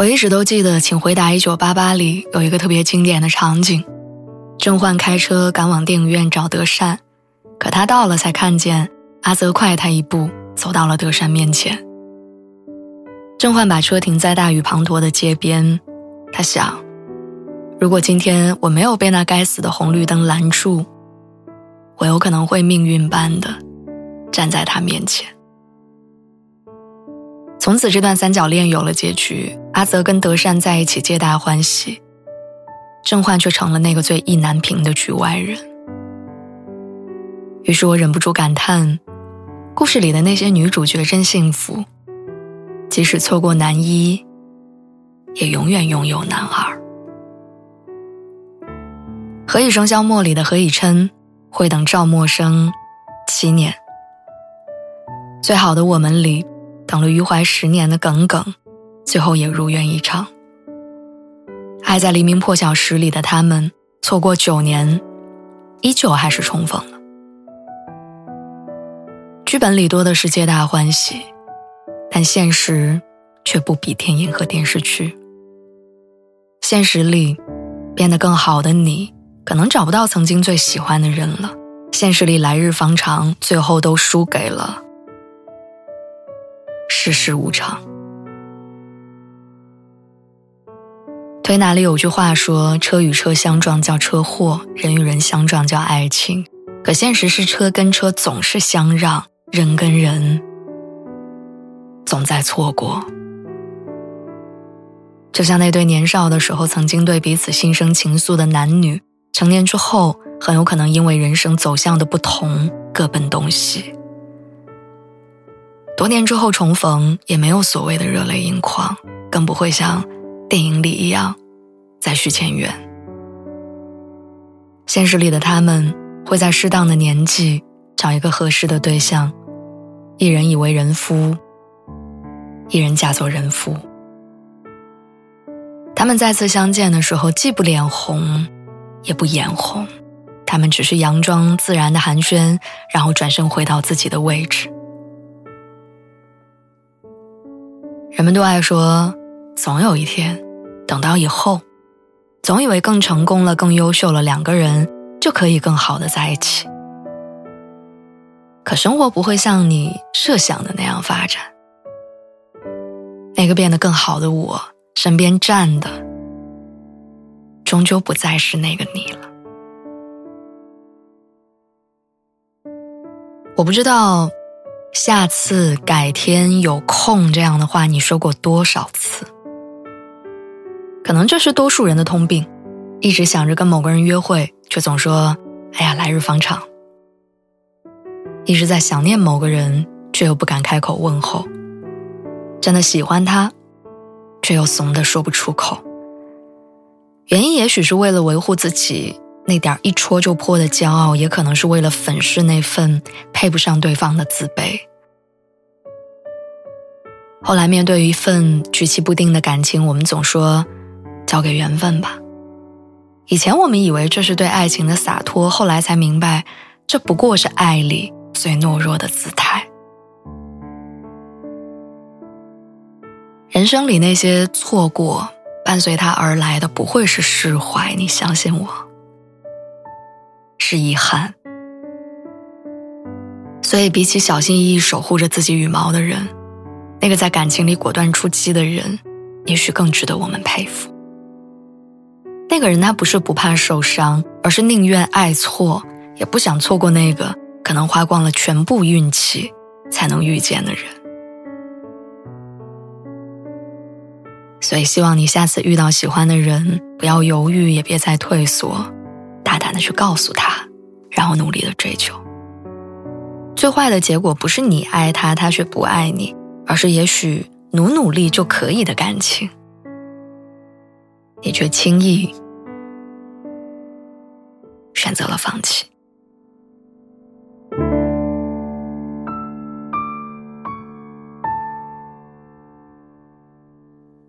我一直都记得《请回答一九八八》里有一个特别经典的场景：甄嬛开车赶往电影院找德善，可他到了才看见阿泽快他一步走到了德善面前。甄嬛把车停在大雨滂沱的街边，他想，如果今天我没有被那该死的红绿灯拦住，我有可能会命运般的站在他面前。从此，这段三角恋有了结局。阿泽跟德善在一起，皆大欢喜；甄嬛却成了那个最意难平的局外人。于是我忍不住感叹：故事里的那些女主角真幸福，即使错过男一，也永远拥有男二。《何以笙箫默》里的何以琛会等赵默笙七年，《最好的我们》里。等了余淮十年的耿耿，最后也如愿以偿。爱在黎明破晓时里的他们，错过九年，依旧还是重逢了。剧本里多的是皆大欢喜，但现实却不比电影和电视剧。现实里，变得更好的你，可能找不到曾经最喜欢的人了。现实里，来日方长，最后都输给了。世事无常。推拿里有句话说：“车与车相撞叫车祸，人与人相撞叫爱情。”可现实是，车跟车总是相让，人跟人总在错过。就像那对年少的时候曾经对彼此心生情愫的男女，成年之后很有可能因为人生走向的不同，各奔东西。多年之后重逢，也没有所谓的热泪盈眶，更不会像电影里一样再续前缘。现实里的他们会在适当的年纪找一个合适的对象，一人以为人夫，一人嫁作人妇。他们再次相见的时候，既不脸红，也不眼红，他们只是佯装自然的寒暄，然后转身回到自己的位置。人们都爱说，总有一天，等到以后，总以为更成功了、更优秀了，两个人就可以更好的在一起。可生活不会像你设想的那样发展。那个变得更好的我，身边站的，终究不再是那个你了。我不知道。下次、改天、有空这样的话，你说过多少次？可能这是多数人的通病，一直想着跟某个人约会，却总说“哎呀，来日方长”；一直在想念某个人，却又不敢开口问候；真的喜欢他，却又怂的说不出口。原因也许是为了维护自己。那点一戳就破的骄傲，也可能是为了粉饰那份配不上对方的自卑。后来面对一份举棋不定的感情，我们总说交给缘分吧。以前我们以为这是对爱情的洒脱，后来才明白，这不过是爱里最懦弱的姿态。人生里那些错过，伴随它而来的不会是释怀，你相信我。是遗憾，所以比起小心翼翼守护着自己羽毛的人，那个在感情里果断出击的人，也许更值得我们佩服。那个人他不是不怕受伤，而是宁愿爱错，也不想错过那个可能花光了全部运气才能遇见的人。所以希望你下次遇到喜欢的人，不要犹豫，也别再退缩。大胆的去告诉他然后努力的追求。最坏的结果不是你爱他他却不爱你而是也许努努力就可以的感情。你却轻易选择了放弃。